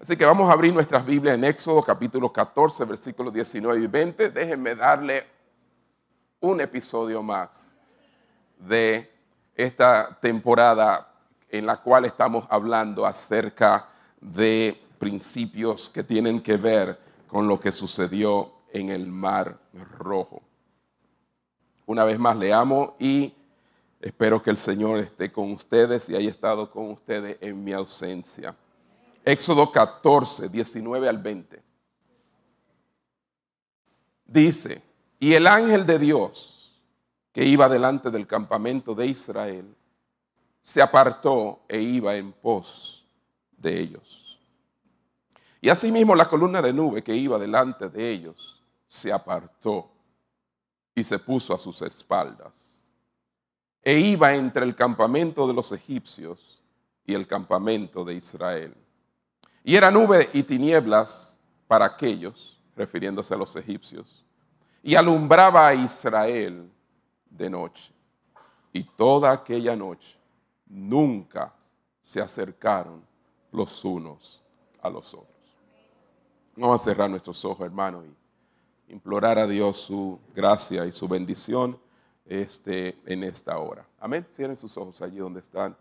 Así que vamos a abrir nuestras Biblias en Éxodo capítulo 14, versículos 19 y 20. Déjenme darle un episodio más de esta temporada en la cual estamos hablando acerca de principios que tienen que ver con lo que sucedió en el Mar Rojo. Una vez más le amo y espero que el Señor esté con ustedes y haya estado con ustedes en mi ausencia. Éxodo 14, 19 al 20. Dice, y el ángel de Dios que iba delante del campamento de Israel, se apartó e iba en pos de ellos. Y asimismo la columna de nube que iba delante de ellos se apartó y se puso a sus espaldas. E iba entre el campamento de los egipcios y el campamento de Israel. Y era nube y tinieblas para aquellos, refiriéndose a los egipcios, y alumbraba a Israel de noche. Y toda aquella noche nunca se acercaron los unos a los otros. Vamos a cerrar nuestros ojos, hermanos, y implorar a Dios su gracia y su bendición este, en esta hora. Amén. Cierren sus ojos allí donde están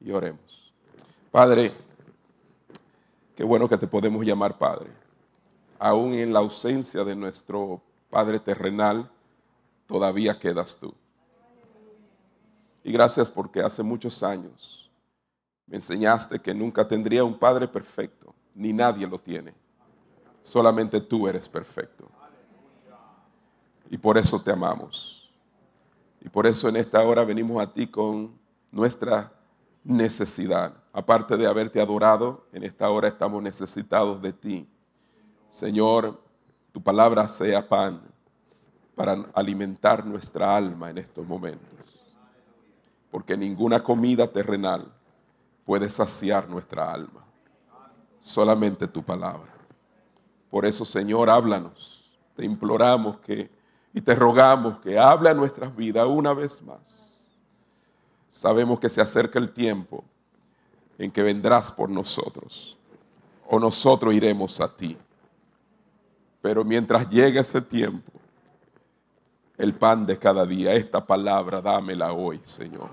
y oremos. Padre, Qué bueno que te podemos llamar Padre. Aún en la ausencia de nuestro Padre terrenal, todavía quedas tú. Y gracias porque hace muchos años me enseñaste que nunca tendría un Padre perfecto, ni nadie lo tiene. Solamente tú eres perfecto. Y por eso te amamos. Y por eso en esta hora venimos a ti con nuestra necesidad. Aparte de haberte adorado, en esta hora estamos necesitados de ti. Señor, tu palabra sea pan para alimentar nuestra alma en estos momentos. Porque ninguna comida terrenal puede saciar nuestra alma. Solamente tu palabra. Por eso, Señor, háblanos. Te imploramos que y te rogamos que hable a nuestras vidas una vez más sabemos que se acerca el tiempo en que vendrás por nosotros o nosotros iremos a ti. Pero mientras llegue ese tiempo, el pan de cada día, esta palabra, dámela hoy, Señor.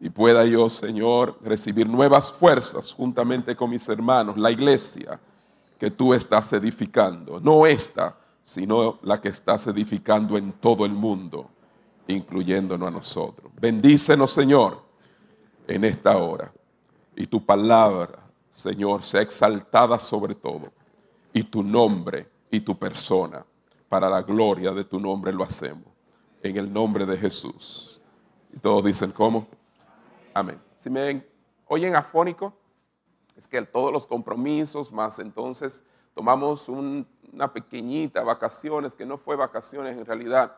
Y pueda yo, Señor, recibir nuevas fuerzas juntamente con mis hermanos, la iglesia que tú estás edificando. No esta, sino la que estás edificando en todo el mundo incluyéndonos a nosotros. Bendícenos, Señor, en esta hora. Y tu palabra, Señor, sea exaltada sobre todo. Y tu nombre y tu persona, para la gloria de tu nombre lo hacemos. En el nombre de Jesús. Y todos dicen, ¿cómo? Amén. Si me oyen afónico, es que todos los compromisos, más entonces tomamos una pequeñita vacaciones, que no fue vacaciones en realidad,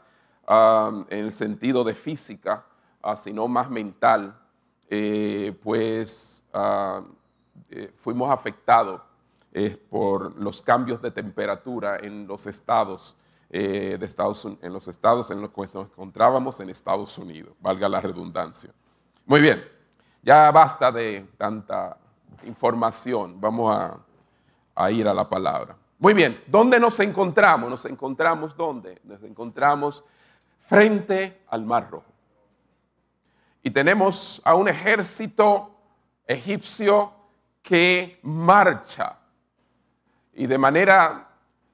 en el sentido de física, ah, sino más mental, eh, pues ah, eh, fuimos afectados eh, por los cambios de temperatura en los estados de Estados en los estados en los que nos encontrábamos en Estados Unidos, valga la redundancia. Muy bien, ya basta de tanta información, vamos a, a ir a la palabra. Muy bien, ¿dónde nos encontramos? Nos encontramos ¿dónde? Nos encontramos frente al Mar Rojo. Y tenemos a un ejército egipcio que marcha y de manera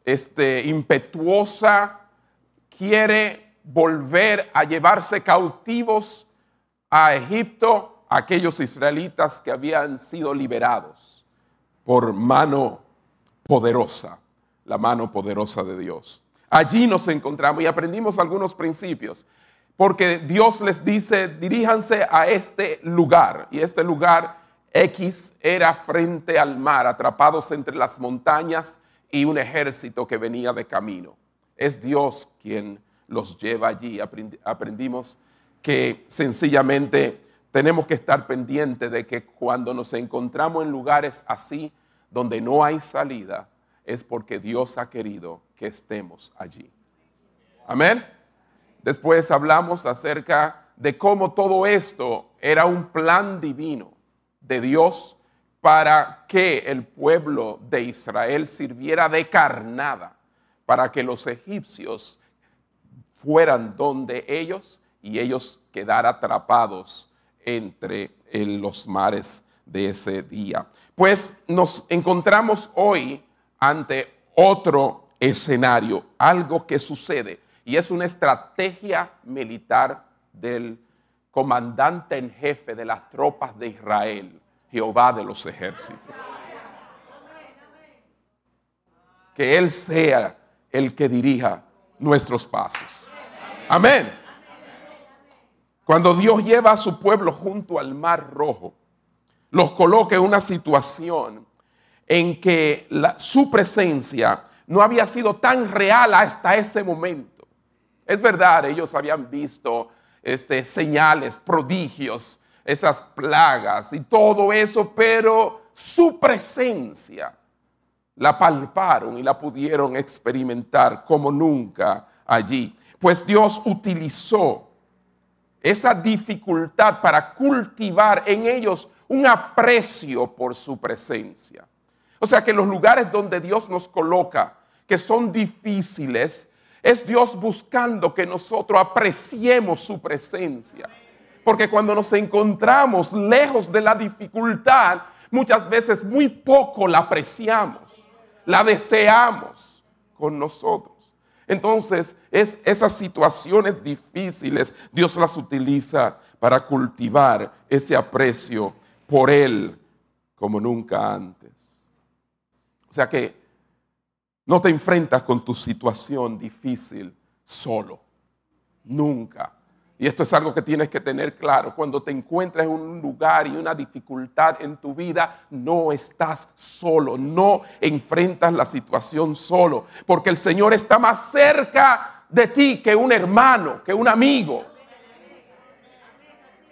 este, impetuosa quiere volver a llevarse cautivos a Egipto aquellos israelitas que habían sido liberados por mano poderosa, la mano poderosa de Dios. Allí nos encontramos y aprendimos algunos principios, porque Dios les dice, diríjanse a este lugar, y este lugar X era frente al mar, atrapados entre las montañas y un ejército que venía de camino. Es Dios quien los lleva allí. Aprendimos que sencillamente tenemos que estar pendientes de que cuando nos encontramos en lugares así, donde no hay salida, es porque Dios ha querido que estemos allí. Amén. Después hablamos acerca de cómo todo esto era un plan divino de Dios para que el pueblo de Israel sirviera de carnada, para que los egipcios fueran donde ellos y ellos quedar atrapados entre los mares de ese día. Pues nos encontramos hoy ante otro escenario, algo que sucede, y es una estrategia militar del comandante en jefe de las tropas de Israel, Jehová de los ejércitos. Que Él sea el que dirija nuestros pasos. Amén. Cuando Dios lleva a su pueblo junto al mar rojo, los coloca en una situación en que su presencia no había sido tan real hasta ese momento. Es verdad, ellos habían visto este, señales, prodigios, esas plagas y todo eso, pero su presencia la palparon y la pudieron experimentar como nunca allí. Pues Dios utilizó esa dificultad para cultivar en ellos un aprecio por su presencia. O sea que los lugares donde Dios nos coloca, que son difíciles, es Dios buscando que nosotros apreciemos su presencia. Porque cuando nos encontramos lejos de la dificultad, muchas veces muy poco la apreciamos, la deseamos con nosotros. Entonces, es esas situaciones difíciles, Dios las utiliza para cultivar ese aprecio por Él como nunca antes. O sea que no te enfrentas con tu situación difícil solo, nunca. Y esto es algo que tienes que tener claro. Cuando te encuentras en un lugar y una dificultad en tu vida, no estás solo, no enfrentas la situación solo, porque el Señor está más cerca de ti que un hermano, que un amigo.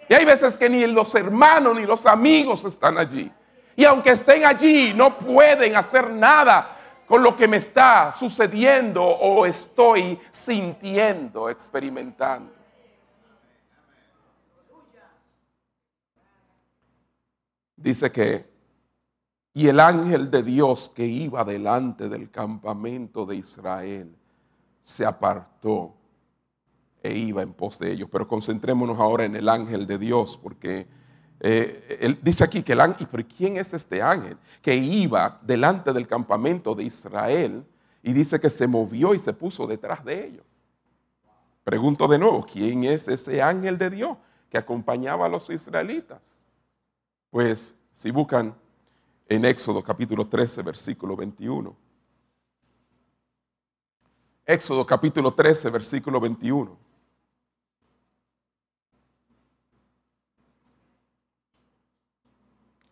Y hay veces que ni los hermanos ni los amigos están allí. Y aunque estén allí, no pueden hacer nada con lo que me está sucediendo o estoy sintiendo, experimentando. Dice que, y el ángel de Dios que iba delante del campamento de Israel se apartó e iba en pos de ellos. Pero concentrémonos ahora en el ángel de Dios, porque eh, él dice aquí que el ángel, pero ¿quién es este ángel? Que iba delante del campamento de Israel y dice que se movió y se puso detrás de ellos. Pregunto de nuevo, ¿quién es ese ángel de Dios que acompañaba a los israelitas? Pues si buscan en Éxodo capítulo 13, versículo 21. Éxodo capítulo 13, versículo 21.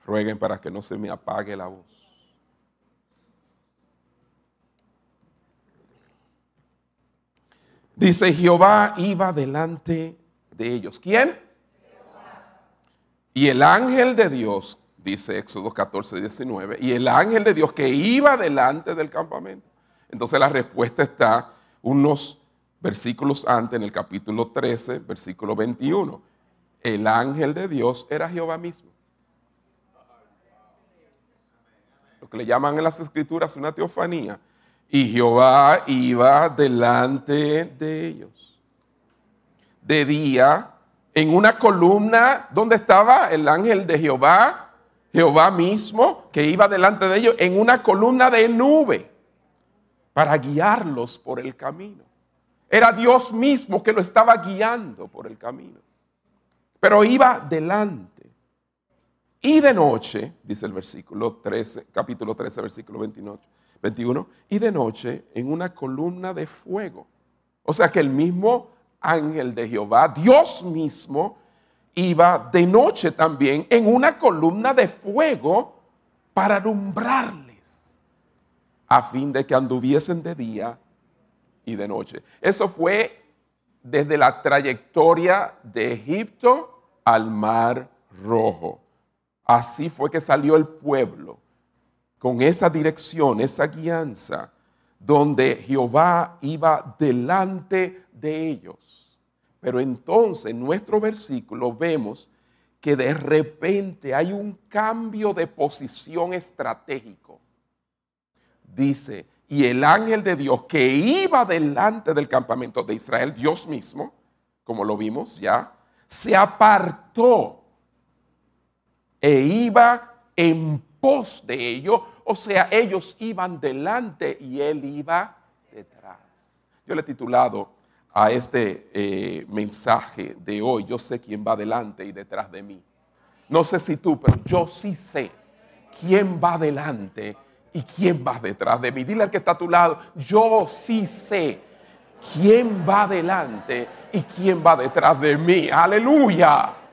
Rueguen para que no se me apague la voz. Dice, Jehová iba delante de ellos. ¿Quién? Y el ángel de Dios, dice Éxodo 14, 19, y el ángel de Dios que iba delante del campamento. Entonces la respuesta está unos versículos antes, en el capítulo 13, versículo 21. El ángel de Dios era Jehová mismo. Que le llaman en las escrituras una teofanía. Y Jehová iba delante de ellos. De día en una columna donde estaba el ángel de Jehová, Jehová mismo, que iba delante de ellos, en una columna de nube para guiarlos por el camino. Era Dios mismo que lo estaba guiando por el camino. Pero iba delante. Y de noche, dice el versículo 13, capítulo 13, versículo 29, 21, y de noche en una columna de fuego. O sea que el mismo ángel de Jehová, Dios mismo, iba de noche también en una columna de fuego para alumbrarles, a fin de que anduviesen de día y de noche. Eso fue desde la trayectoria de Egipto al mar rojo. Así fue que salió el pueblo, con esa dirección, esa guianza, donde Jehová iba delante de ellos pero entonces en nuestro versículo vemos que de repente hay un cambio de posición estratégico. Dice, y el ángel de Dios que iba delante del campamento de Israel, Dios mismo, como lo vimos ya, se apartó e iba en pos de ellos, o sea, ellos iban delante y él iba detrás. Yo le he titulado a este eh, mensaje de hoy, yo sé quién va delante y detrás de mí. No sé si tú, pero yo sí sé quién va delante y quién va detrás de mí. Dile al que está a tu lado, yo sí sé quién va delante y quién va detrás de mí. Aleluya.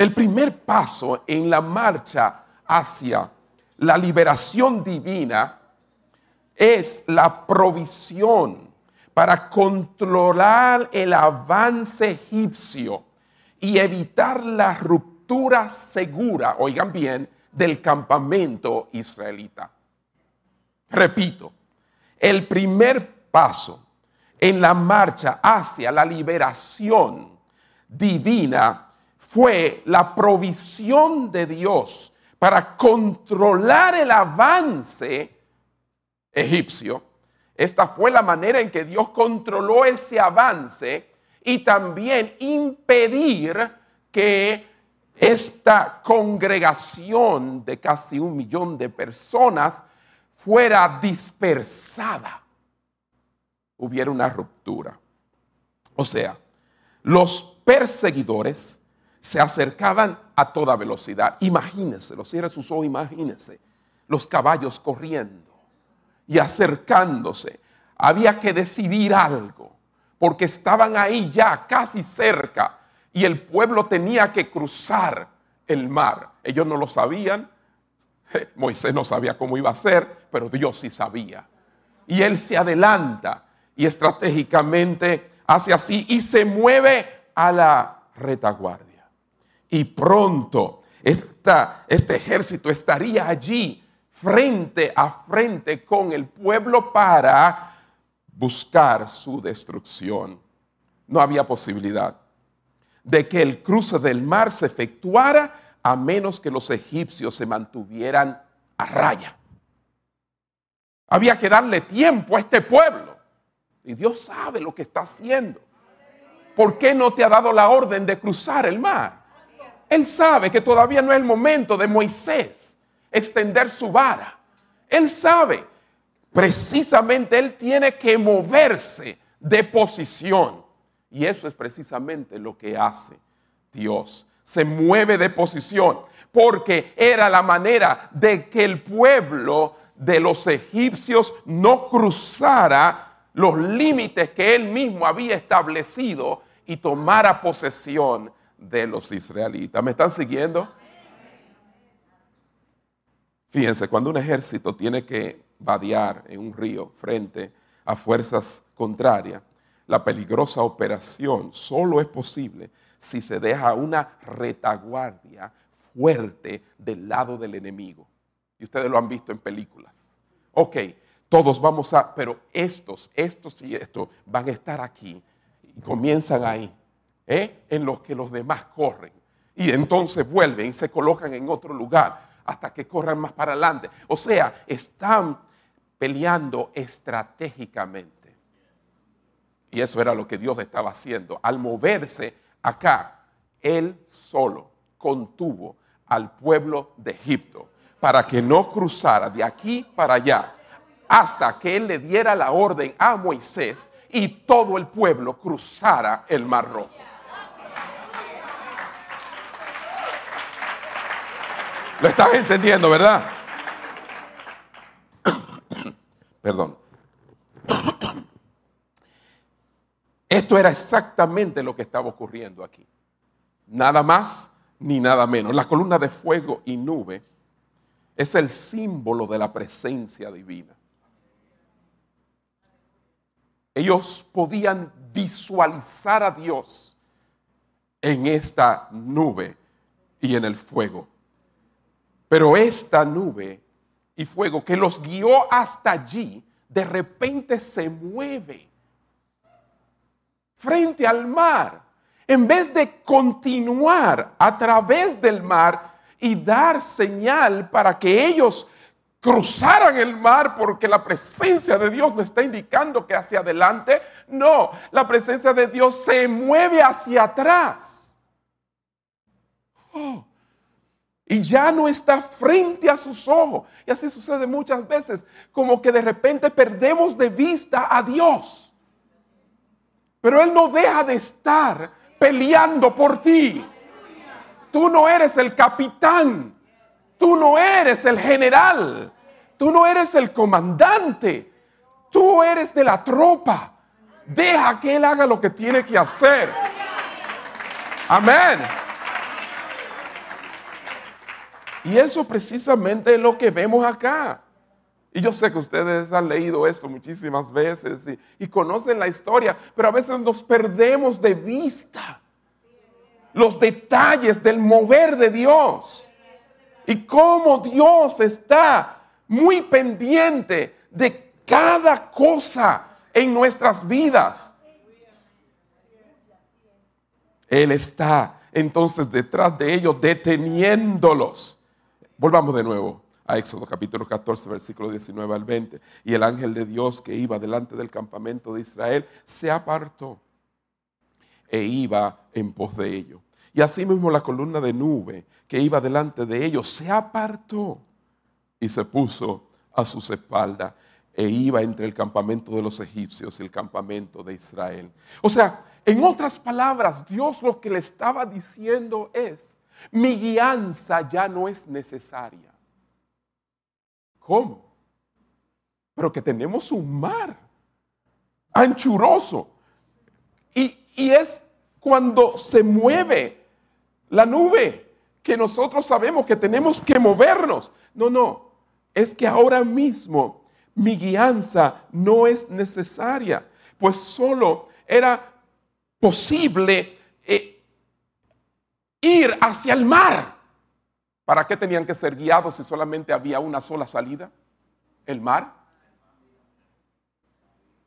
El primer paso en la marcha hacia la liberación divina es la provisión para controlar el avance egipcio y evitar la ruptura segura, oigan bien, del campamento israelita. Repito, el primer paso en la marcha hacia la liberación divina fue la provisión de Dios para controlar el avance egipcio. Esta fue la manera en que Dios controló ese avance y también impedir que esta congregación de casi un millón de personas fuera dispersada. Hubiera una ruptura. O sea, los perseguidores se acercaban a toda velocidad. Imagínense, los cierre sus ojos, imagínense los caballos corriendo y acercándose. Había que decidir algo, porque estaban ahí ya casi cerca y el pueblo tenía que cruzar el mar. Ellos no lo sabían, Moisés no sabía cómo iba a ser, pero Dios sí sabía. Y él se adelanta y estratégicamente hace así y se mueve a la retaguardia. Y pronto este ejército estaría allí frente a frente con el pueblo para buscar su destrucción. No había posibilidad de que el cruce del mar se efectuara a menos que los egipcios se mantuvieran a raya. Había que darle tiempo a este pueblo. Y Dios sabe lo que está haciendo. ¿Por qué no te ha dado la orden de cruzar el mar? Él sabe que todavía no es el momento de Moisés extender su vara. Él sabe, precisamente él tiene que moverse de posición. Y eso es precisamente lo que hace Dios. Se mueve de posición porque era la manera de que el pueblo de los egipcios no cruzara los límites que él mismo había establecido y tomara posesión de los israelitas. ¿Me están siguiendo? Fíjense, cuando un ejército tiene que vadear en un río frente a fuerzas contrarias, la peligrosa operación solo es posible si se deja una retaguardia fuerte del lado del enemigo. Y ustedes lo han visto en películas. Ok, todos vamos a, pero estos, estos y estos van a estar aquí y comienzan ahí, ¿eh? en los que los demás corren. Y entonces vuelven y se colocan en otro lugar hasta que corran más para adelante. O sea, están peleando estratégicamente. Y eso era lo que Dios estaba haciendo. Al moverse acá, Él solo contuvo al pueblo de Egipto para que no cruzara de aquí para allá hasta que Él le diera la orden a Moisés y todo el pueblo cruzara el mar rojo. Lo estás entendiendo, ¿verdad? Perdón. Esto era exactamente lo que estaba ocurriendo aquí. Nada más ni nada menos. La columna de fuego y nube es el símbolo de la presencia divina. Ellos podían visualizar a Dios en esta nube y en el fuego. Pero esta nube y fuego que los guió hasta allí, de repente se mueve frente al mar en vez de continuar a través del mar y dar señal para que ellos cruzaran el mar porque la presencia de Dios no está indicando que hacia adelante. No, la presencia de Dios se mueve hacia atrás. Oh, y ya no está frente a sus ojos. Y así sucede muchas veces, como que de repente perdemos de vista a Dios. Pero Él no deja de estar peleando por ti. Tú no eres el capitán. Tú no eres el general. Tú no eres el comandante. Tú eres de la tropa. Deja que Él haga lo que tiene que hacer. Amén. Y eso precisamente es lo que vemos acá. Y yo sé que ustedes han leído esto muchísimas veces y, conocen la historia, pero a veces nos perdemos de vista los detalles del mover de Dios y cómo Dios está muy pendiente de cada cosa en nuestras vidas. Él está entonces detrás de ellos deteniéndolos. Volvamos de nuevo a Éxodo capítulo 14, versículo 19 al 20. Y el ángel de Dios que iba delante del campamento de Israel se apartó e iba en pos de ellos. Y asimismo la columna de nube que iba delante de ellos se apartó y se puso a sus espaldas e iba entre el campamento de los egipcios y el campamento de Israel. O sea, en otras palabras, Dios lo que le estaba diciendo es, mi guianza ya no es necesaria. ¿Cómo? Pero que tenemos un mar anchuroso. Y, es cuando se mueve la nube que nosotros sabemos que tenemos que movernos. No, no. Es que ahora mismo mi guianza no es necesaria. Pues solo era posible ir hacia el mar. ¿Para qué tenían que ser guiados si solamente había una sola salida? El mar.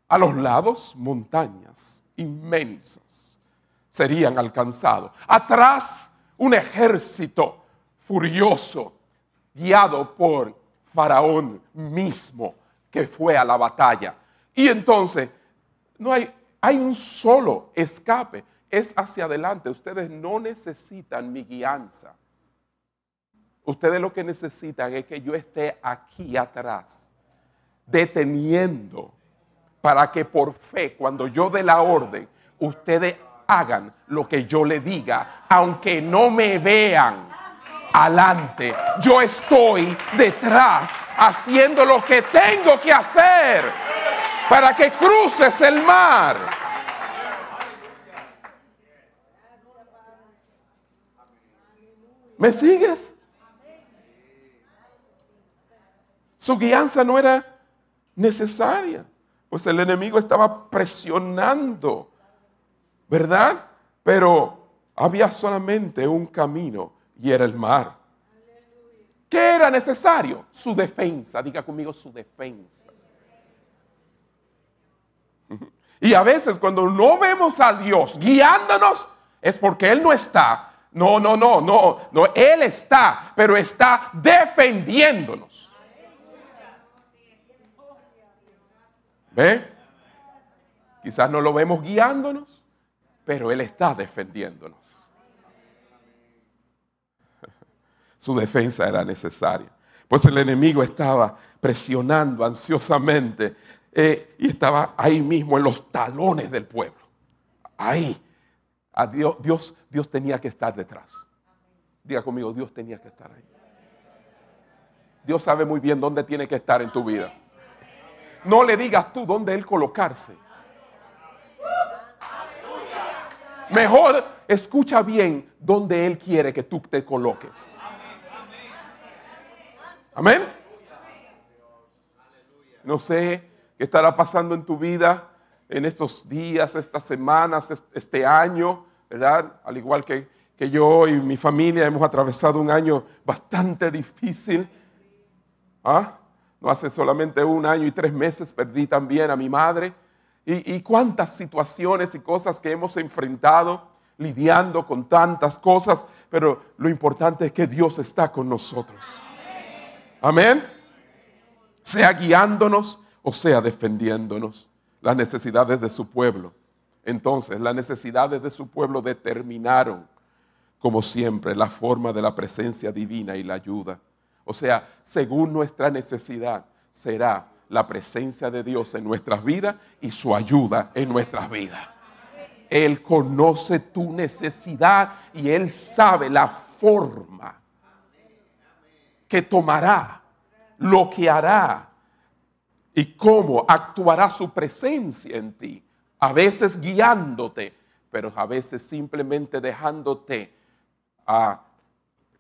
A los lados, montañas inmensas serían alcanzados. Atrás, un ejército furioso, guiado por Faraón mismo, que fue a la batalla. Y entonces, no hay, hay un solo escape, es hacia adelante. Ustedes no necesitan mi guianza. Ustedes lo que necesitan es que yo esté aquí atrás, deteniendo, para que por fe, cuando yo dé la orden, ustedes hagan lo que yo le diga, aunque no me vean adelante. Yo estoy detrás haciendo lo que tengo que hacer para que cruces el mar. ¿Me sigues? Su guianza no era necesaria, pues el enemigo estaba presionando, ¿verdad? Pero había solamente un camino y era el mar. ¿Qué era necesario? Su defensa, diga conmigo su defensa. Y a veces cuando no vemos a Dios guiándonos es porque Él no está no, no, no, no, no, Él está, pero está defendiéndonos. ¿Ve? Quizás no lo vemos guiándonos, pero Él está defendiéndonos. Su defensa era necesaria. Pues el enemigo estaba presionando ansiosamente eh, y estaba ahí mismo en los talones del pueblo. Ahí. A Dios, Dios, Dios tenía que estar detrás. Diga conmigo, Dios tenía que estar ahí. Dios sabe muy bien dónde tiene que estar en tu vida. No le digas tú dónde Él colocarse. Mejor escucha bien dónde Él quiere que tú te coloques. Amén. No sé qué estará pasando en tu vida en estos días, estas semanas, este año, ¿verdad? Al igual que, que yo y mi familia hemos atravesado un año bastante difícil. ¿Ah? No hace solamente un año y tres meses perdí también a mi madre. Y, y, cuántas situaciones y cosas que hemos enfrentado, lidiando con tantas cosas, pero lo importante es que Dios está con nosotros. Amén. Sea guiándonos o sea defendiéndonos las necesidades de su pueblo. Entonces, las necesidades de su pueblo determinaron, como siempre, la forma de la presencia divina y la ayuda. O sea, según nuestra necesidad, será la presencia de Dios en nuestras vidas y su ayuda en nuestras vidas. Él conoce tu necesidad y Él sabe la forma que tomará, lo que hará y cómo actuará su presencia en ti. A veces guiándote, pero a veces simplemente dejándote a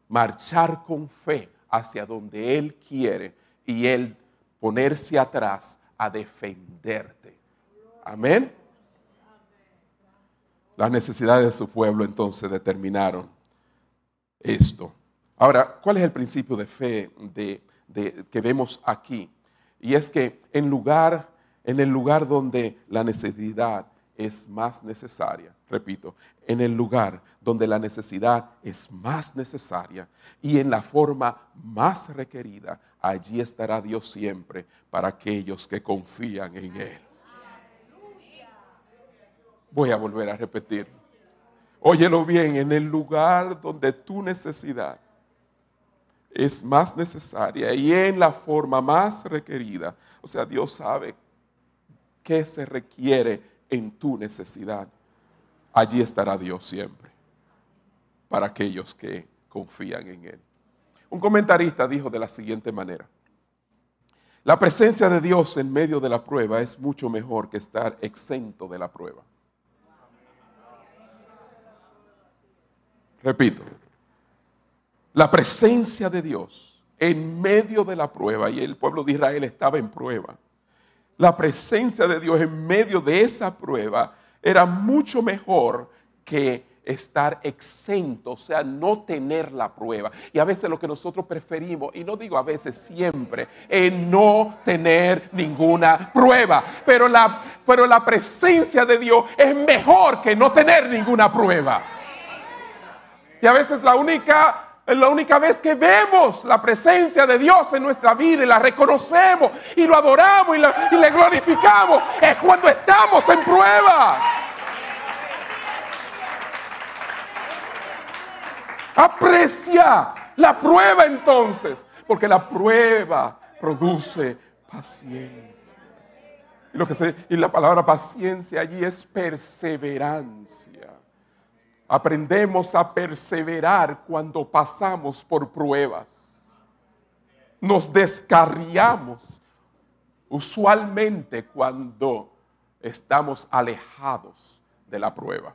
marchar con fe hacia donde Él quiere y Él ponerse atrás a defenderte. Amén. Las necesidades de su pueblo entonces determinaron esto. Ahora, ¿cuál es el principio de fe que vemos aquí? Y es que en lugar, en el lugar donde la necesidad es más necesaria, repito, en el lugar donde la necesidad es más necesaria y en la forma más requerida, allí estará Dios siempre para aquellos que confían en Él. Voy a volver a repetir. Óyelo bien, en el lugar donde tu necesidad es más necesaria y en la forma más requerida. O sea, Dios sabe qué se requiere en tu necesidad. Allí estará Dios siempre para aquellos que confían en Él. Un comentarista dijo de la siguiente manera, la presencia de Dios en medio de la prueba es mucho mejor que estar exento de la prueba. Repito, la presencia de Dios en medio de la prueba, y el pueblo de Israel estaba en prueba, la presencia de Dios en medio de esa prueba era mucho mejor que estar exento, o sea, no tener la prueba. Y a veces lo que nosotros preferimos, y no digo a veces siempre, es no tener ninguna prueba. Pero la, pero la presencia de Dios es mejor que no tener ninguna prueba. Y a veces la única la única vez que vemos la presencia de Dios en nuestra vida y la reconocemos y lo adoramos y, y le glorificamos es cuando estamos en pruebas. Aprecia la prueba entonces, porque la prueba produce paciencia. Y, lo que se, y la palabra paciencia allí es perseverancia. Aprendemos a perseverar cuando pasamos por pruebas. Nos descarriamos usualmente cuando estamos alejados de la prueba.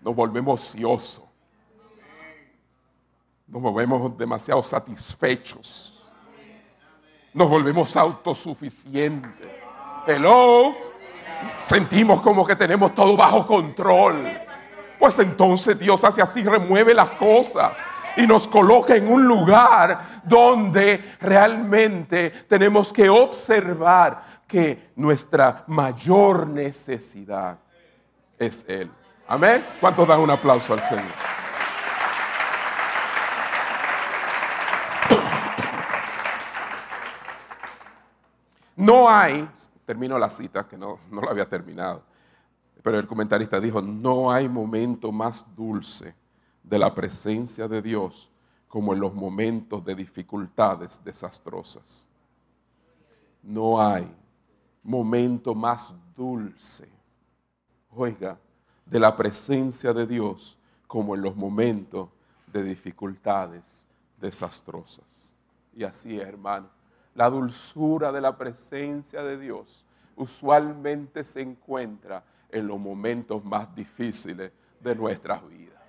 Nos volvemos ociosos nos volvemos demasiado satisfechos. Nos volvemos autosuficientes. Hello. Sentimos como que tenemos todo bajo control. Pues entonces Dios hace así, remueve las cosas y nos coloca en un lugar donde realmente tenemos que observar que nuestra mayor necesidad es Él. Amén. ¿Cuántos dan un aplauso al Señor? No hay, termino la cita que no, no la había terminado, pero el comentarista dijo, no hay momento más dulce de la presencia de Dios como en los momentos de dificultades desastrosas. No hay momento más dulce, oiga, de la presencia de Dios como en los momentos de dificultades desastrosas. Y así es, hermano la dulzura de la presencia de Dios usualmente se encuentra en los momentos más difíciles de nuestras vidas.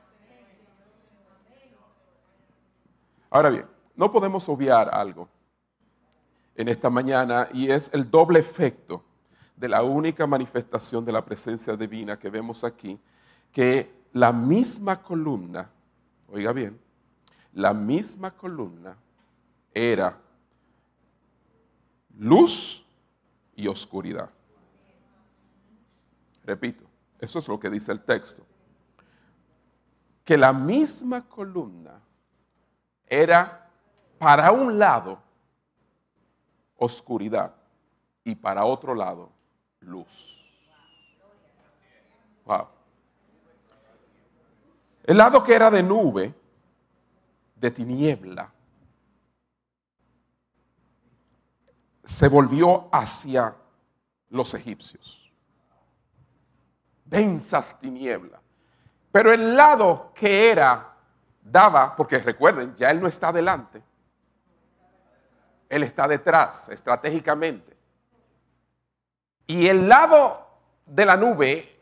Ahora bien, no podemos obviar algo en esta mañana y es el doble efecto de la única manifestación de la presencia divina que vemos aquí, que la misma columna, oiga bien, la misma columna era luz y oscuridad. Repito, eso es lo que dice el texto. que la misma columna era para un lado oscuridad y para otro lado luz. Wow. El lado que era de nube, de tiniebla, se volvió hacia los egipcios. Densas tinieblas. Pero el lado que era, daba, porque recuerden, ya él no está delante, él está detrás, estratégicamente. Y el lado de la nube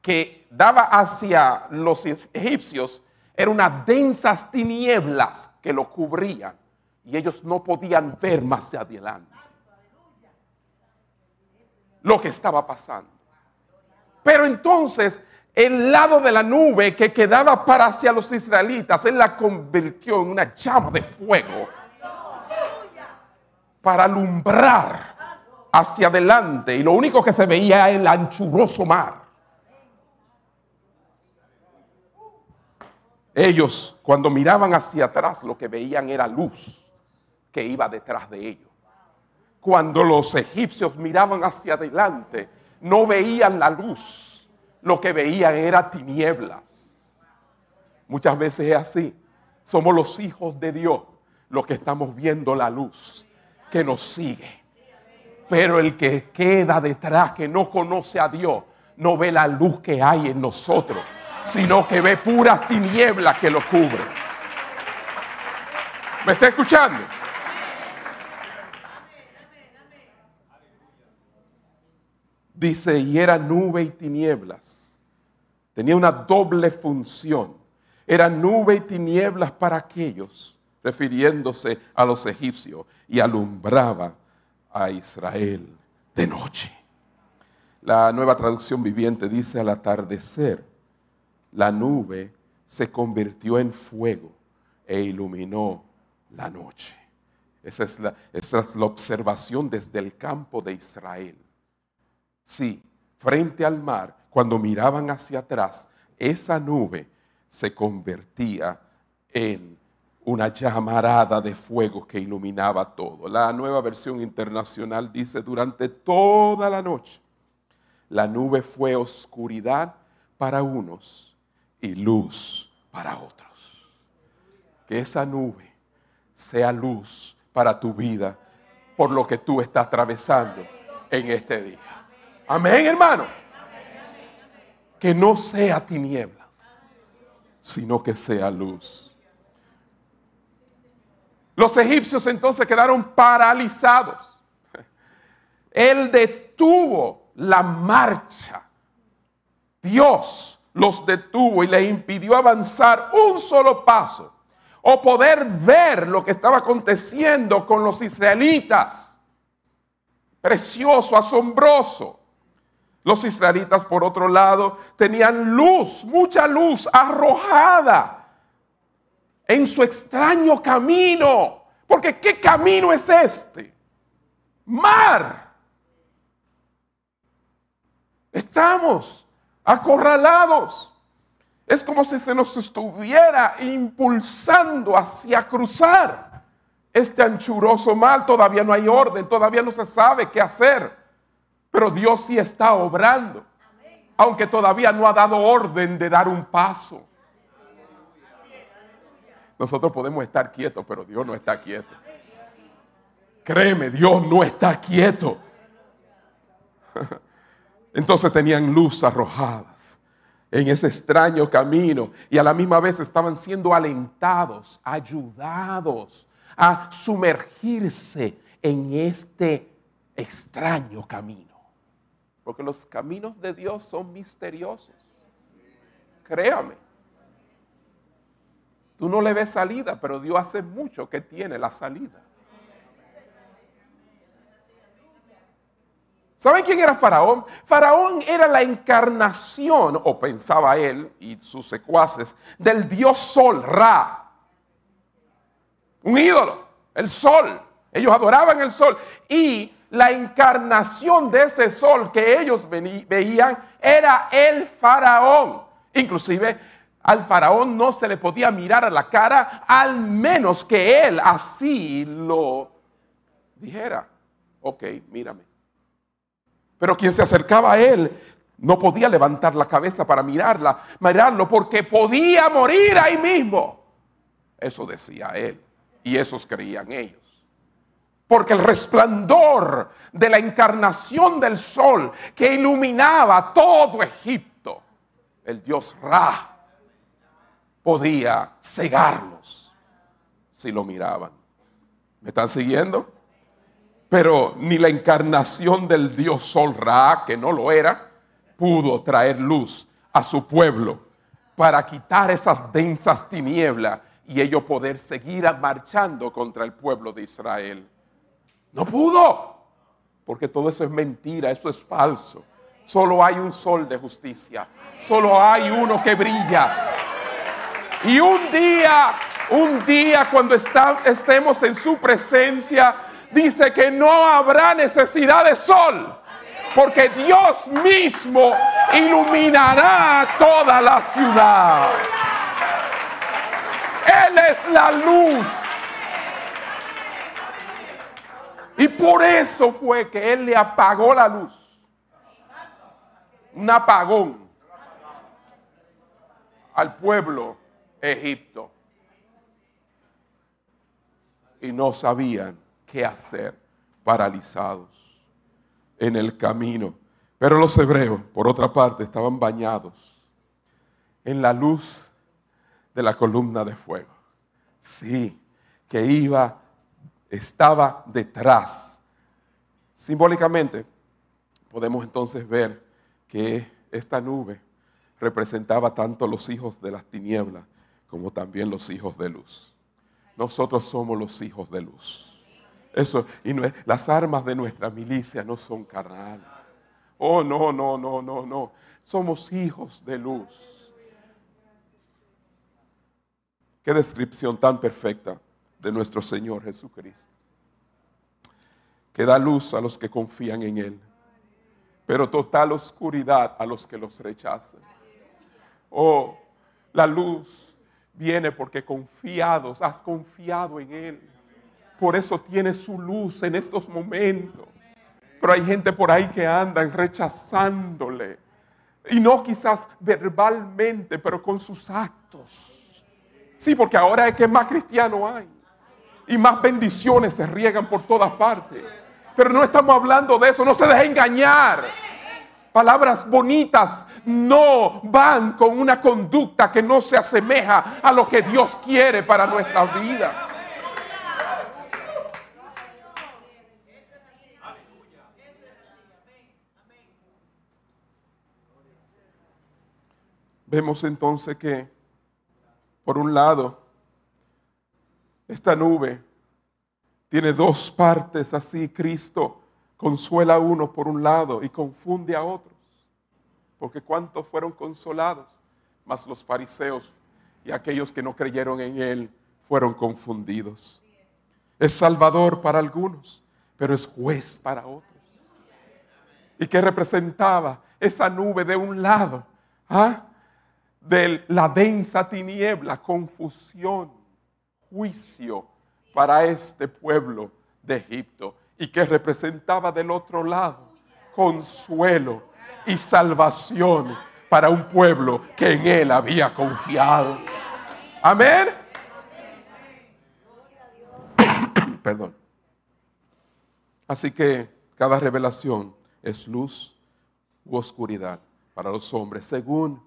que daba hacia los egipcios era unas densas tinieblas que lo cubrían y ellos no podían ver más adelante lo que estaba pasando. Pero entonces el lado de la nube que quedaba para hacia los israelitas, él la convirtió en una llama de fuego para alumbrar hacia adelante y lo único que se veía era el anchuroso mar. Ellos cuando miraban hacia atrás lo que veían era luz que iba detrás de ellos. Cuando los egipcios miraban hacia adelante no veían la luz, lo que veían era tinieblas. Muchas veces es así. Somos los hijos de Dios los que estamos viendo la luz que nos sigue. Pero el que queda detrás, que no conoce a Dios, no ve la luz que hay en nosotros, sino que ve puras tinieblas que lo cubren. ¿Me está escuchando? Dice, y era nube y tinieblas. Tenía una doble función. Era nube y tinieblas para aquellos refiriéndose a los egipcios, y alumbraba a Israel de noche. La nueva traducción viviente dice al atardecer, la nube se convirtió en fuego e iluminó la noche. Esa es la, la observación desde el campo de Israel. Sí, frente al mar, cuando miraban hacia atrás, esa nube se convertía en una llamarada de fuego que iluminaba todo. La nueva versión internacional dice, durante toda la noche, la nube fue oscuridad para unos y luz para otros. Que esa nube sea luz para tu vida por lo que tú estás atravesando en este día. Amén, hermano. Que no sea tinieblas, sino que sea luz. Los egipcios entonces quedaron paralizados. Él detuvo la marcha. Dios los detuvo y les impidió avanzar un solo paso o poder ver lo que estaba aconteciendo con los israelitas. Precioso, asombroso. Los israelitas, por otro lado, tenían luz, mucha luz arrojada en su extraño camino. Porque ¿qué camino es este? Mar. Estamos acorralados. Es como si se nos estuviera impulsando hacia cruzar este anchuroso mar. Todavía no hay orden, todavía no se sabe qué hacer. Pero Dios sí está obrando. Aunque todavía no ha dado orden de dar un paso. Nosotros podemos estar quietos, pero Dios no está quieto. Créeme, Dios no está quieto. Entonces tenían luz arrojadas en ese extraño camino y a la misma vez estaban siendo alentados, ayudados a sumergirse en este extraño camino. Porque los caminos de Dios son misteriosos. Créame. Tú no le ves salida, pero Dios hace mucho que tiene la salida. ¿Saben quién era Faraón? Faraón era la encarnación, o pensaba él y sus secuaces, del dios Sol, Ra. Un ídolo, el Sol. Ellos adoraban el Sol. Y la encarnación de ese Sol que ellos veían era el Faraón. Inclusive al faraón no se le podía mirar a la cara al menos que él así lo dijera. Ok, mírame. Pero quien se acercaba a él no podía levantar la cabeza para mirarla, mirarlo, porque podía morir ahí mismo. Eso decía él. Y esos creían ellos. Porque el resplandor de la encarnación del sol que iluminaba todo Egipto, el dios Ra, podía cegarlos si lo miraban. ¿Me están siguiendo? Pero ni la encarnación del dios Sol Ra, que no lo era, pudo traer luz a su pueblo para quitar esas densas tinieblas y ellos poder seguir marchando contra el pueblo de Israel. No pudo, porque todo eso es mentira, eso es falso. Solo hay un sol de justicia, solo hay uno que brilla. Y un día, un día cuando estemos en su presencia, dice que no habrá necesidad de sol porque Dios mismo iluminará toda la ciudad. Él es la luz. Y por eso fue que Él le apagó la luz. Un apagón al pueblo Egipto. Y no sabían qué hacer, paralizados en el camino. Pero los hebreos, por otra parte, estaban bañados en la luz de la columna de fuego. Sí, que iba, estaba detrás. Simbólicamente, podemos entonces ver que esta nube representaba tanto los hijos de las tinieblas como también los hijos de luz. Nosotros somos los hijos de luz. Eso, y las armas de nuestra milicia no son carnales. Oh, no, no, no, no, no. Somos hijos de luz. Qué descripción tan perfecta de nuestro Señor Jesucristo. Que da luz a los que confían en Él, pero total oscuridad a los que los rechazan. Oh, la luz viene porque confiados, has confiado en Él. Por eso tiene su luz en estos momentos. Pero hay gente por ahí que anda rechazándole. Y no quizás verbalmente, pero con sus actos. Sí, porque ahora es que más cristiano hay. Y más bendiciones se riegan por todas partes. Pero no estamos hablando de eso, no se deje engañar. Palabras bonitas no van con una conducta que no se asemeja a lo que Dios quiere para nuestra vida. Vemos entonces que, por un lado, esta nube tiene dos partes así. Cristo consuela a uno por un lado y confunde a otros. Porque cuántos fueron consolados, mas los fariseos y aquellos que no creyeron en Él fueron confundidos. Es salvador para algunos, pero es juez para otros. ¿Y qué representaba esa nube de un lado? ¿Ah? de la densa tiniebla, confusión, juicio para este pueblo de Egipto y que representaba del otro lado consuelo y salvación para un pueblo que en él había confiado. Amén. Perdón. Así que cada revelación es luz u oscuridad para los hombres, según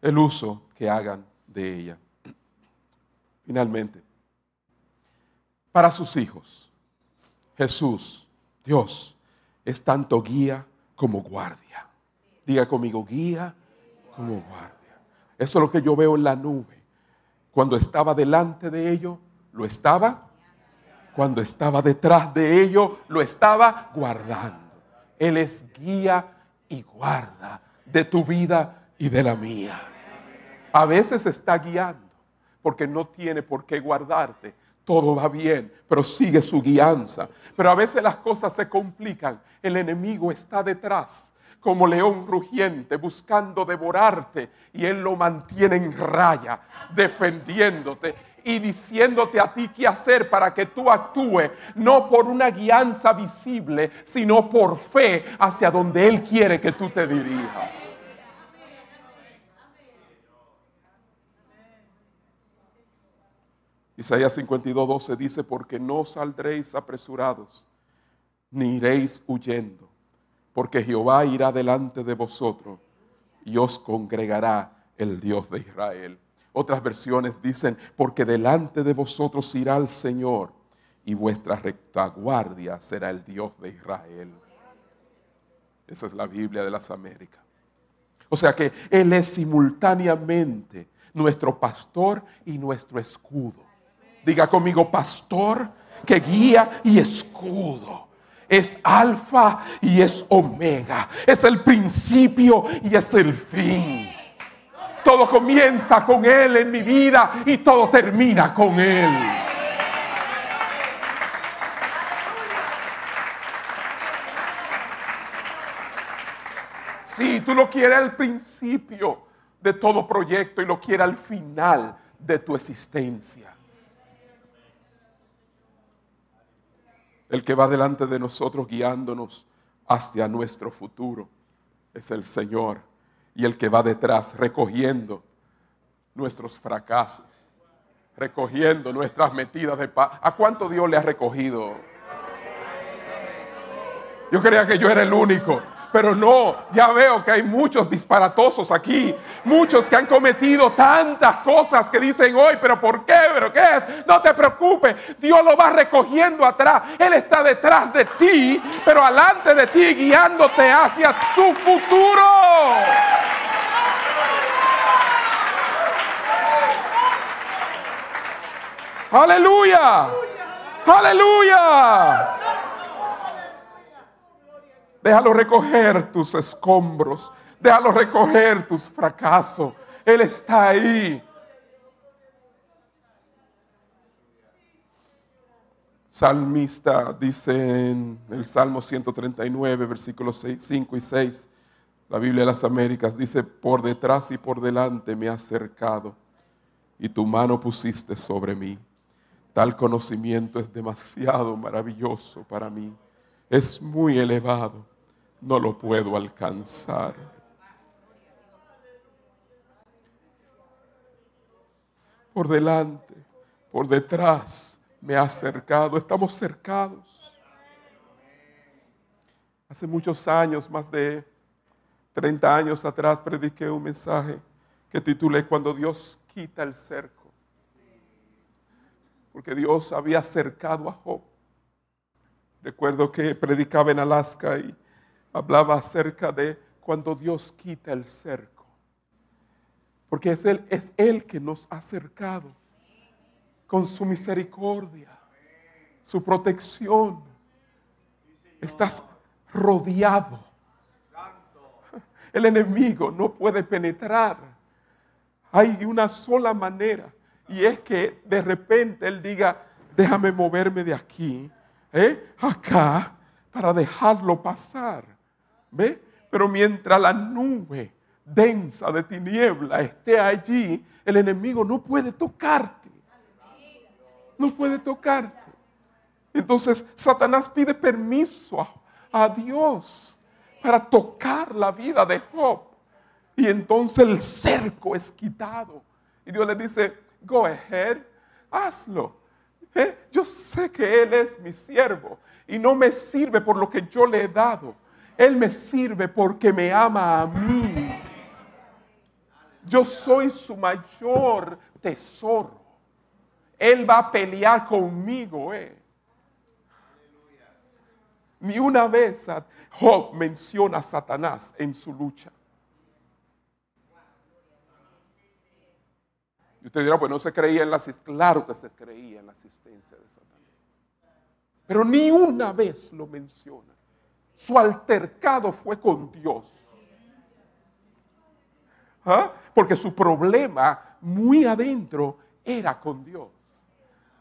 el uso que hagan de ella. Finalmente, para sus hijos, Jesús, Dios, es tanto guía como guardia. Diga conmigo, guía como guardia. Eso es lo que yo veo en la nube. Cuando estaba delante de ellos, lo estaba. Cuando estaba detrás de ellos, lo estaba guardando. Él es guía y guarda de tu vida y de la mía. A veces está guiando porque no tiene por qué guardarte. Todo va bien, pero sigue su guianza. Pero a veces las cosas se complican. El enemigo está detrás como león rugiente, buscando devorarte, y Él lo mantiene en raya, defendiéndote y diciéndote a ti qué hacer para que tú actúes, no por una guianza visible, sino por fe hacia donde Él quiere que tú te dirijas. Isaías 52, 12 dice, porque no saldréis apresurados, ni iréis huyendo, porque Jehová irá delante de vosotros y os congregará el Dios de Israel. Otras versiones dicen, porque delante de vosotros irá el Señor y vuestra retaguardia será el Dios de Israel. Esa es la Biblia de las Américas. O sea que Él es simultáneamente nuestro pastor y nuestro escudo. Diga conmigo, pastor que guía y escudo. Es alfa y es omega. Es el principio y es el fin. Todo comienza con Él en mi vida y todo termina con Él. Sí, tú lo quieres al principio de todo proyecto y lo quieres al final de tu existencia. El que va delante de nosotros guiándonos hacia nuestro futuro es el Señor. Y el que va detrás recogiendo nuestros fracasos, recogiendo nuestras metidas de paz. ¿A cuánto Dios le ha recogido? Yo creía que yo era el único. Pero no, ya veo que hay muchos disparatosos aquí, muchos que han cometido tantas cosas que dicen hoy, pero ¿por qué? ¿Pero qué es? No te preocupes, Dios lo va recogiendo atrás. Él está detrás de ti, pero alante de ti, guiándote hacia su futuro. Aleluya. Aleluya. Déjalo recoger tus escombros. Déjalo recoger tus fracasos. Él está ahí. Salmista dice en el Salmo 139, versículos 5 y 6, la Biblia de las Américas dice, por detrás y por delante me has cercado y tu mano pusiste sobre mí. Tal conocimiento es demasiado maravilloso para mí es muy elevado, no lo puedo alcanzar. Por delante, por detrás, me ha acercado, estamos cercados. Hace muchos años, más de 30 años atrás, prediqué un mensaje que titulé Cuando Dios quita el cerco. Porque Dios había acercado a Job Recuerdo que predicaba en Alaska y hablaba acerca de cuando Dios quita el cerco. Porque es Él, es Él que nos ha acercado con su misericordia, su protección. Estás rodeado. El enemigo no puede penetrar. Hay una sola manera y es que de repente Él diga, déjame moverme de aquí ¿eh? acá para dejarlo pasar. ¿Ve? Pero mientras la nube densa de tiniebla esté allí, el enemigo no puede tocarte. No puede tocarte. Entonces Satanás pide permiso a, Dios para tocar la vida de Job. Y entonces el cerco es quitado. Y Dios le dice, go ahead, hazlo. ¿Eh? Yo sé que Él es mi siervo y no me sirve por lo que yo le he dado. Él me sirve porque me ama a mí. Yo soy su mayor tesoro. Él va a pelear conmigo. Eh. Ni una vez Job menciona a Satanás en su lucha. Y usted dirá, pues no se creía en la asistencia. Claro que se creía en la asistencia de Satanás. Pero ni una vez lo menciona. Su altercado fue con Dios. ¿Ah? Porque su problema muy adentro era con Dios.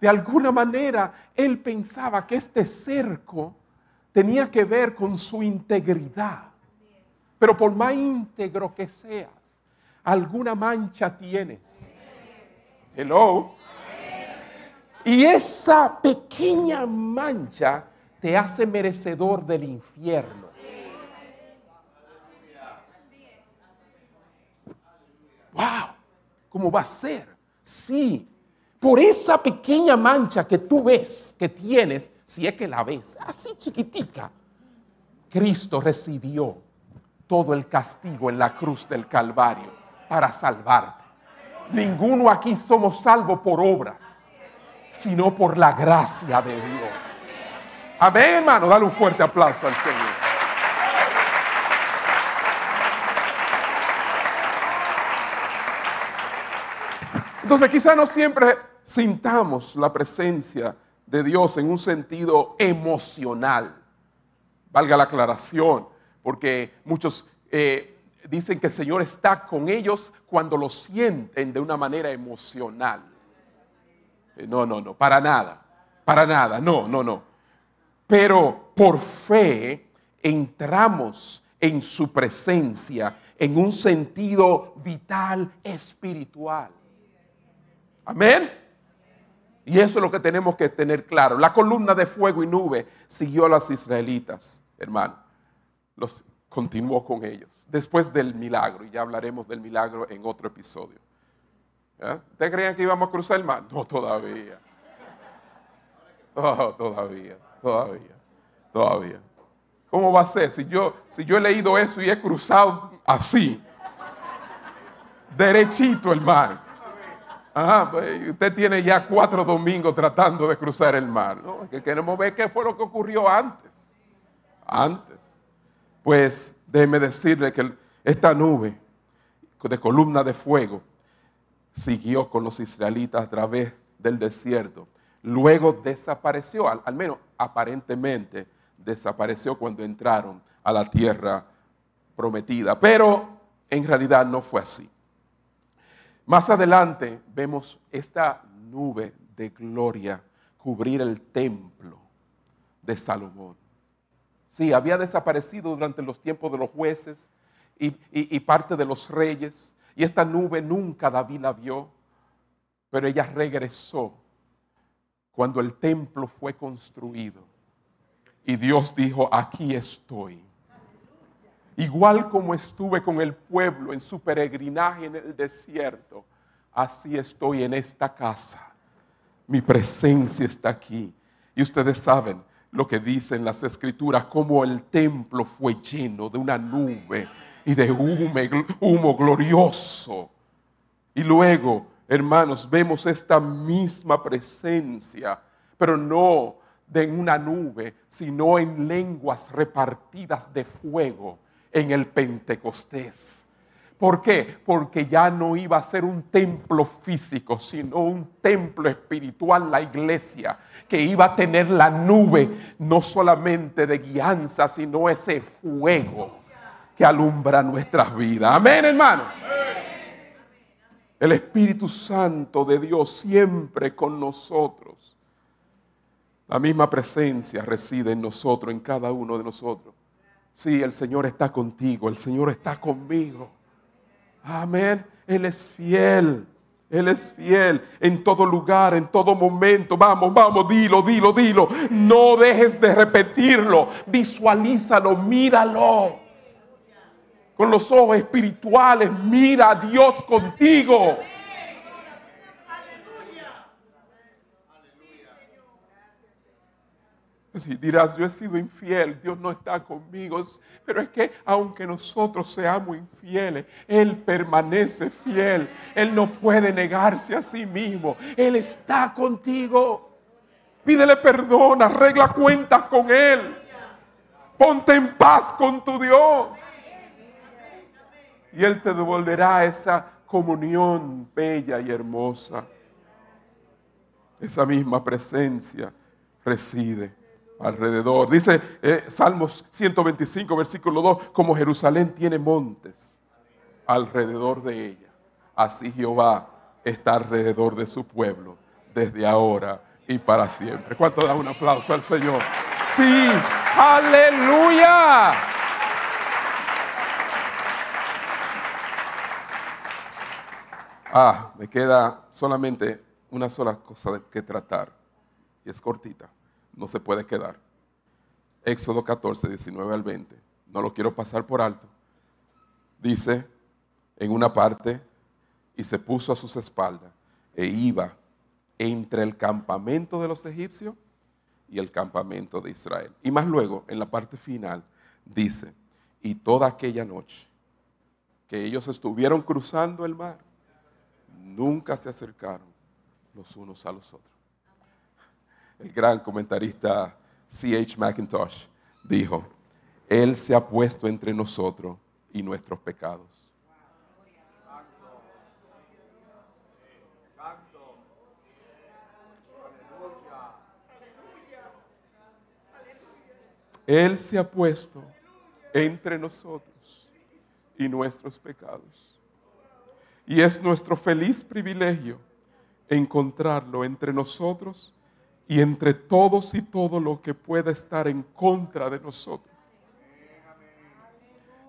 De alguna manera, él pensaba que este cerco tenía que ver con su integridad. Pero por más íntegro que seas, alguna mancha tienes. Hello. Y esa pequeña mancha te hace merecedor del infierno. Wow, ¿cómo va a ser? Sí, por esa pequeña mancha que tú ves, que tienes, si es que la ves, así chiquitica, Cristo recibió todo el castigo en la cruz del Calvario para salvarte. Ninguno aquí somos salvos por obras, sino por la gracia de Dios. Amén, hermano. Dale un fuerte aplauso al Señor. Entonces quizá no siempre sintamos la presencia de Dios en un sentido emocional. Valga la aclaración, porque muchos eh, dicen que el Señor está con ellos cuando lo sienten de una manera emocional. Eh, no, no, no, para nada, para nada, no, no, no. Pero por fe entramos en su presencia en un sentido vital espiritual. Amén. Y eso es lo que tenemos que tener claro. La columna de fuego y nube siguió a los israelitas, hermano. Los continuó con ellos después del milagro. Y ya hablaremos del milagro en otro episodio. ¿Eh? ¿Ustedes creían que íbamos a cruzar el mar? No, todavía. Oh, todavía, todavía, todavía. ¿Cómo va a ser? Si yo, si yo he leído eso y he cruzado así, derechito el mar. Ajá, pues, usted tiene ya cuatro domingos tratando de cruzar el mar. ¿no? Que queremos ver qué fue lo que ocurrió antes. Antes. Pues déjeme decirle que esta nube de columna de fuego siguió con los israelitas a través del desierto. Luego desapareció, al, menos aparentemente desapareció cuando entraron a la tierra prometida. Pero en realidad no fue así. Más adelante vemos esta nube de gloria cubrir el templo de Salomón. Sí, había desaparecido durante los tiempos de los jueces y, parte de los reyes. Y esta nube nunca David la vio, pero ella regresó cuando el templo fue construido. Y Dios dijo, aquí estoy. Igual como estuve con el pueblo en su peregrinaje en el desierto, así estoy en esta casa. Mi presencia está aquí. Y ustedes saben lo que dicen las escrituras, como el templo fue lleno de una nube y de humo, humo glorioso. Y luego, hermanos, vemos esta misma presencia, pero no de una nube, sino en lenguas repartidas de fuego en el Pentecostés. ¿Por qué? Porque ya no iba a ser un templo físico, sino un templo espiritual, la iglesia, que iba a tener la nube, no solamente de guianza, sino ese fuego que alumbra nuestras vidas. Amén, hermano. El Espíritu Santo de Dios siempre con nosotros. La misma presencia reside en nosotros, en cada uno de nosotros. Sí, el Señor está contigo, el Señor está conmigo. Amén. Él es fiel. Él es fiel en todo lugar, en todo momento. Vamos, vamos, dilo, dilo, dilo. No dejes de repetirlo. Visualízalo, míralo. Con los ojos espirituales, mira a Dios contigo. Si dirás, yo he sido infiel, Dios no está conmigo. Pero es que aunque nosotros seamos infieles, Él permanece fiel. Él no puede negarse a sí mismo. Él está contigo. Pídele perdón, arregla cuentas con Él. Ponte en paz con tu Dios. Y Él te devolverá esa comunión bella y hermosa. Esa misma presencia reside alrededor. Dice eh, Salmos 125, versículo 2, como Jerusalén tiene montes alrededor de ella, así Jehová está alrededor de su pueblo desde ahora y para siempre. ¿Cuánto da un aplauso al Señor? Sí, aleluya. Ah, me queda solamente una sola cosa que tratar. Y es cortita. No se puede quedar. Éxodo 14, 19 al 20. No lo quiero pasar por alto. Dice en una parte, y se puso a sus espaldas e iba entre el campamento de los egipcios y el campamento de Israel. Y más luego, en la parte final, dice, y toda aquella noche que ellos estuvieron cruzando el mar, nunca se acercaron los unos a los otros. El gran comentarista C.H. McIntosh dijo, Él se ha puesto entre nosotros y nuestros pecados. Él se ha puesto entre nosotros y nuestros pecados. Y es nuestro feliz privilegio encontrarlo entre nosotros y entre todos y todo lo que pueda estar en contra de nosotros.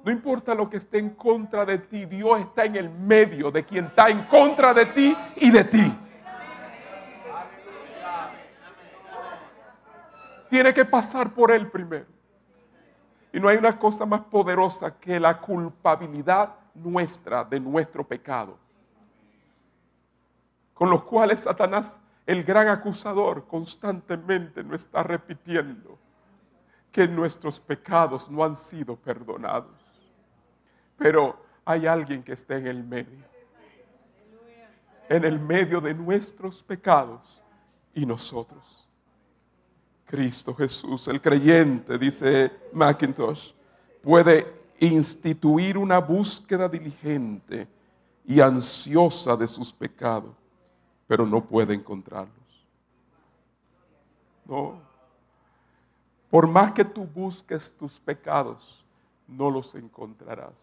No importa lo que esté en contra de ti, Dios está en el medio de quien está en contra de ti y de ti. Tiene que pasar por Él primero. Y no hay una cosa más poderosa que la culpabilidad nuestra de nuestro pecado. Con los cuales Satanás, el gran acusador, constantemente nos está repitiendo que nuestros pecados no han sido perdonados. Pero hay alguien que está en el medio. En el medio de nuestros pecados y nosotros. Cristo Jesús, el creyente, dice Mackintosh, puede instituir una búsqueda diligente y ansiosa de sus pecados, pero no puede encontrarlos. No. Por más que tú busques tus pecados, no los encontrarás.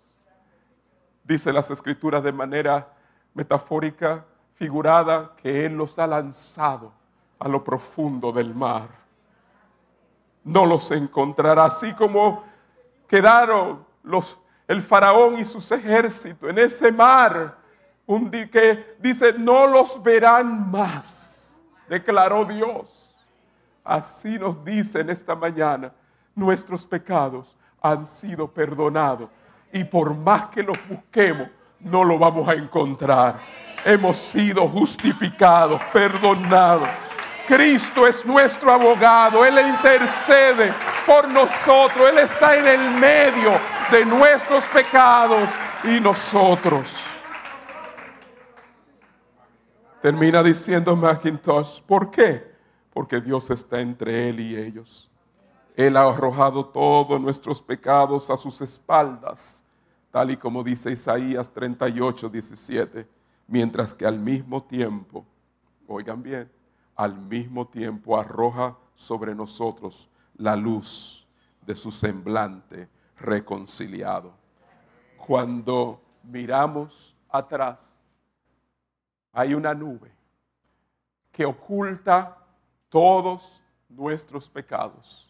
Dice las escrituras de manera metafórica, figurada, que Él los ha lanzado a lo profundo del mar no los encontrará. Así como quedaron los, el faraón y sus ejércitos en ese mar, un que dice, no los verán más, declaró Dios. Así nos dice en esta mañana, nuestros pecados han sido perdonados y por más que los busquemos, no lo vamos a encontrar. Hemos sido justificados, perdonados Cristo es nuestro abogado, Él intercede por nosotros, Él está en el medio de nuestros pecados y nosotros. Termina diciendo Macintosh, ¿por qué? Porque Dios está entre Él y ellos. Él ha arrojado todos nuestros pecados a sus espaldas, tal y como dice Isaías 38, 17, mientras que al mismo tiempo, oigan bien, al mismo tiempo arroja sobre nosotros la luz de su semblante reconciliado. Cuando miramos atrás, hay una nube que oculta todos nuestros pecados.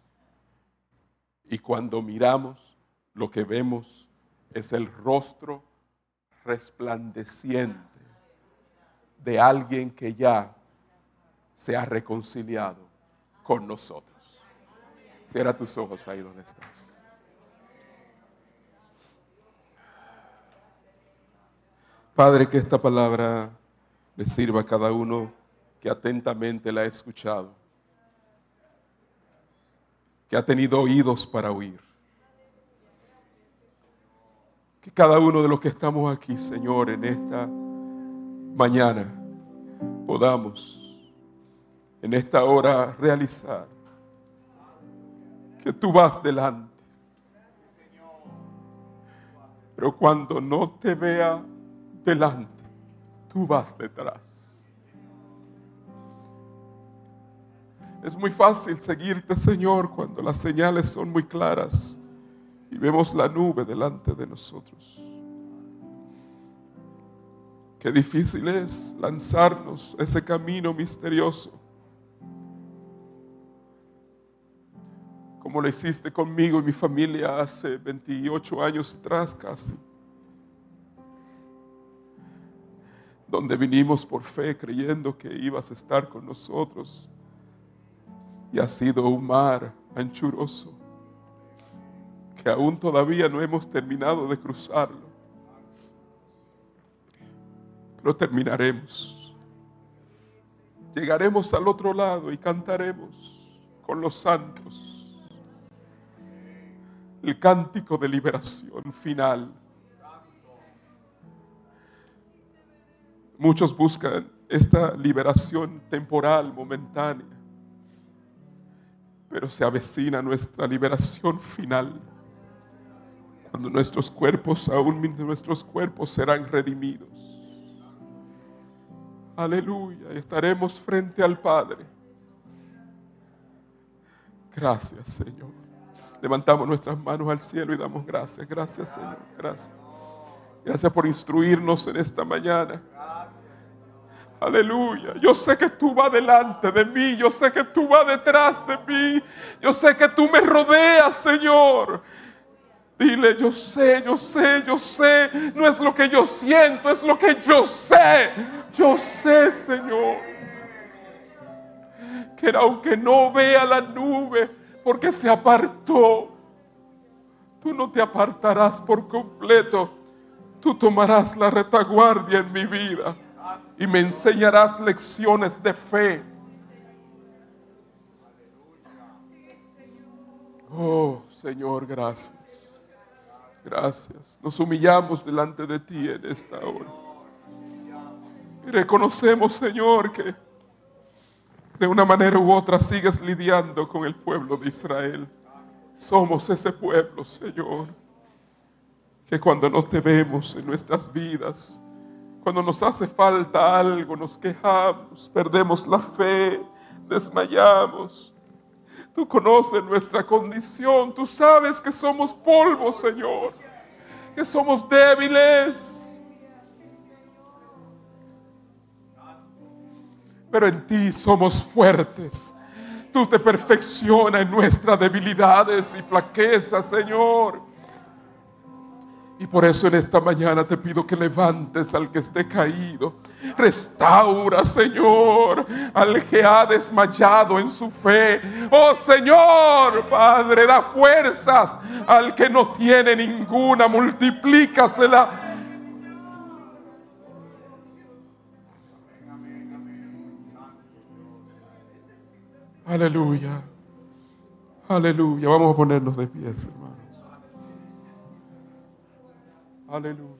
Y cuando miramos, lo que vemos es el rostro resplandeciente de alguien que ya se ha reconciliado con nosotros. Cierra tus ojos ahí donde estás. Padre, que esta palabra le sirva a cada uno que atentamente la ha escuchado, que ha tenido oídos para oír. Que cada uno de los que estamos aquí, Señor, en esta mañana, podamos en esta hora realizar que tú vas delante. Pero cuando no te vea delante, tú vas detrás. Es muy fácil seguirte, Señor, cuando las señales son muy claras y vemos la nube delante de nosotros. Qué difícil es lanzarnos ese camino misterioso como lo hiciste conmigo y mi familia hace 28 años atrás casi. Donde vinimos por fe creyendo que ibas a estar con nosotros y ha sido un mar anchuroso que aún todavía no hemos terminado de cruzarlo. Pero terminaremos. Llegaremos al otro lado y cantaremos con los santos el cántico de liberación final. Muchos buscan esta liberación temporal, momentánea, pero se avecina nuestra liberación final, cuando nuestros cuerpos, aún nuestros cuerpos serán redimidos. Aleluya, estaremos frente al Padre. Gracias, Señor. Levantamos nuestras manos al cielo y damos gracias. Gracias, Señor. Gracias. Gracias por instruirnos en esta mañana. Aleluya. Yo sé que tú vas delante de mí. Yo sé que tú vas detrás de mí. Yo sé que tú me rodeas, Señor. Dile, yo sé, yo sé, yo sé. No es lo que yo siento, es lo que yo sé. Yo sé, Señor. Que aunque no vea la nube, porque se apartó, tú no te apartarás por completo. Tú tomarás la retaguardia en mi vida y me enseñarás lecciones de fe. Oh, Señor, gracias. Gracias. Nos humillamos delante de ti en esta hora. Y reconocemos, Señor, que de una manera u otra sigues lidiando con el pueblo de Israel. Somos ese pueblo, Señor, que cuando no te vemos en nuestras vidas, cuando nos hace falta algo, nos quejamos, perdemos la fe, desmayamos. Tú conoces nuestra condición, tú sabes que somos polvo, Señor, que somos débiles. Pero en ti somos fuertes. Tú te perfeccionas en nuestras debilidades y flaquezas, Señor. Y por eso en esta mañana te pido que levantes al que esté caído. Restaura, Señor, al que ha desmayado en su fe. Oh Señor, Padre, da fuerzas al que no tiene ninguna. Multiplícasela. Aleluya. Aleluya. Vamos a ponernos de pies, hermanos. Aleluya. aleluya.